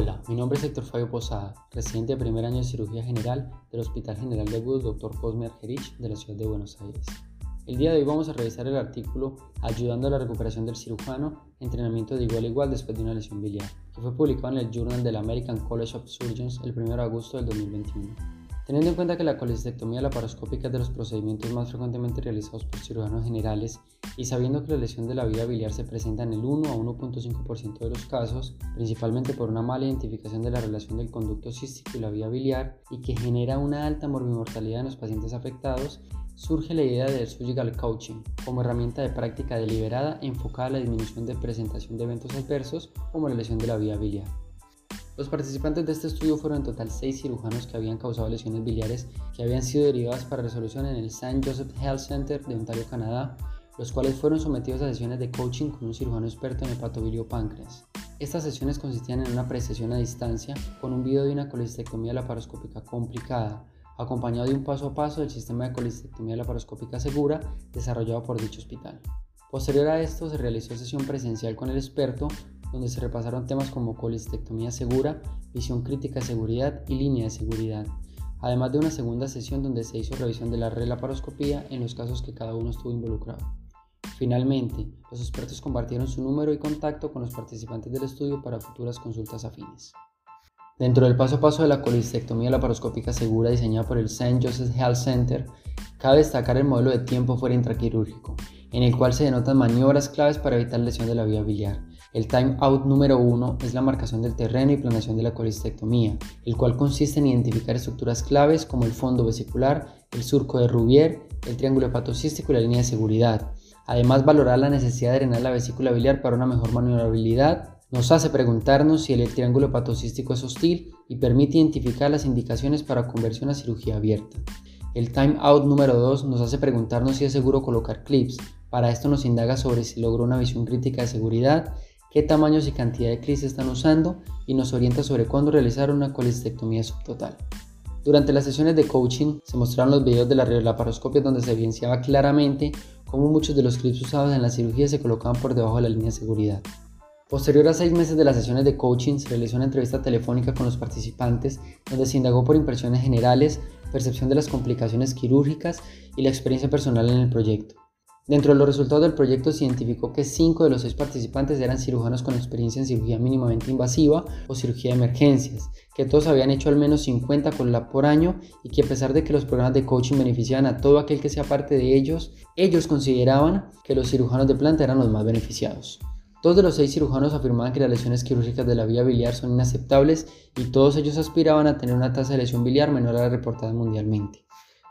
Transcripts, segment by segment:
Hola, mi nombre es Héctor Fabio Posada, residente de primer año de cirugía general del Hospital General de Agudos Dr. Cosme Argerich de la ciudad de Buenos Aires. El día de hoy vamos a revisar el artículo Ayudando a la recuperación del cirujano, entrenamiento de igual a igual después de una lesión biliar, que fue publicado en el Journal del American College of Surgeons el 1 de agosto del 2021. Teniendo en cuenta que la colecistectomía laparoscópica es de los procedimientos más frecuentemente realizados por cirujanos generales y sabiendo que la lesión de la vía biliar se presenta en el 1 a 1.5% de los casos, principalmente por una mala identificación de la relación del conducto cístico y la vía biliar y que genera una alta morbimortalidad en los pacientes afectados, surge la idea del surgical coaching como herramienta de práctica deliberada enfocada a la disminución de presentación de eventos adversos como la lesión de la vía biliar. Los participantes de este estudio fueron en total 6 cirujanos que habían causado lesiones biliares que habían sido derivadas para resolución en el St. Joseph Health Center de Ontario, Canadá, los cuales fueron sometidos a sesiones de coaching con un cirujano experto en hepatobilio páncreas. Estas sesiones consistían en una precesión a distancia con un video de una colistectomía laparoscópica complicada, acompañado de un paso a paso del sistema de colistectomía laparoscópica segura desarrollado por dicho hospital. Posterior a esto se realizó sesión presencial con el experto donde se repasaron temas como colistectomía segura, visión crítica de seguridad y línea de seguridad, además de una segunda sesión donde se hizo revisión de la red laparoscopía en los casos que cada uno estuvo involucrado. Finalmente, los expertos compartieron su número y contacto con los participantes del estudio para futuras consultas afines. Dentro del paso a paso de la colistectomía laparoscópica segura diseñada por el St. Joseph Health Center, cabe destacar el modelo de tiempo fuera intraquirúrgico, en el cual se denotan maniobras claves para evitar lesión de la vía biliar, el time out número uno es la marcación del terreno y planeación de la colistectomía, el cual consiste en identificar estructuras claves como el fondo vesicular, el surco de Rubier, el triángulo hepatocístico y la línea de seguridad. Además, valorar la necesidad de drenar la vesícula biliar para una mejor maniobrabilidad nos hace preguntarnos si el triángulo hepatocístico es hostil y permite identificar las indicaciones para conversión a cirugía abierta. El time out número 2 nos hace preguntarnos si es seguro colocar clips. Para esto nos indaga sobre si logró una visión crítica de seguridad qué tamaños y cantidad de clics están usando y nos orienta sobre cuándo realizar una colistectomía subtotal. Durante las sesiones de coaching se mostraron los videos de la laparoscopia donde se evidenciaba claramente cómo muchos de los clips usados en la cirugía se colocaban por debajo de la línea de seguridad. Posterior a seis meses de las sesiones de coaching, se realizó una entrevista telefónica con los participantes donde se indagó por impresiones generales, percepción de las complicaciones quirúrgicas y la experiencia personal en el proyecto. Dentro de los resultados del proyecto se identificó que 5 de los 6 participantes eran cirujanos con experiencia en cirugía mínimamente invasiva o cirugía de emergencias, que todos habían hecho al menos 50 la por año y que a pesar de que los programas de coaching beneficiaban a todo aquel que sea parte de ellos, ellos consideraban que los cirujanos de planta eran los más beneficiados. Dos de los seis cirujanos afirmaban que las lesiones quirúrgicas de la vía biliar son inaceptables y todos ellos aspiraban a tener una tasa de lesión biliar menor a la reportada mundialmente.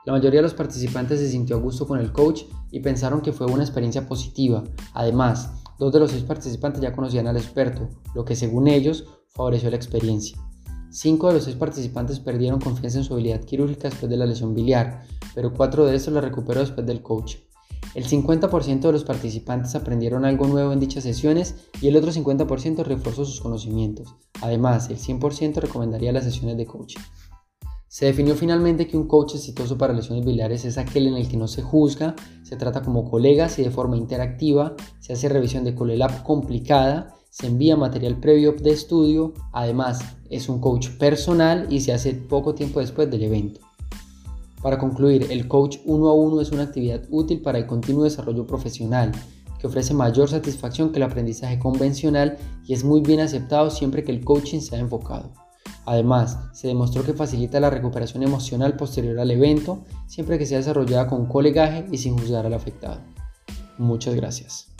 La mayoría de los participantes se sintió a gusto con el coach y pensaron que fue una experiencia positiva. Además, dos de los seis participantes ya conocían al experto, lo que según ellos favoreció la experiencia. Cinco de los seis participantes perdieron confianza en su habilidad quirúrgica después de la lesión biliar, pero cuatro de estos la recuperó después del coach. El 50% de los participantes aprendieron algo nuevo en dichas sesiones y el otro 50% reforzó sus conocimientos. Además, el 100% recomendaría las sesiones de coaching. Se definió finalmente que un coach exitoso para lesiones biliares es aquel en el que no se juzga, se trata como colegas y de forma interactiva, se hace revisión de ColeLab complicada, se envía material previo de estudio, además es un coach personal y se hace poco tiempo después del evento. Para concluir, el coach uno a uno es una actividad útil para el continuo desarrollo profesional, que ofrece mayor satisfacción que el aprendizaje convencional y es muy bien aceptado siempre que el coaching sea enfocado. Además, se demostró que facilita la recuperación emocional posterior al evento, siempre que sea desarrollada con colegaje y sin juzgar al afectado. Muchas gracias.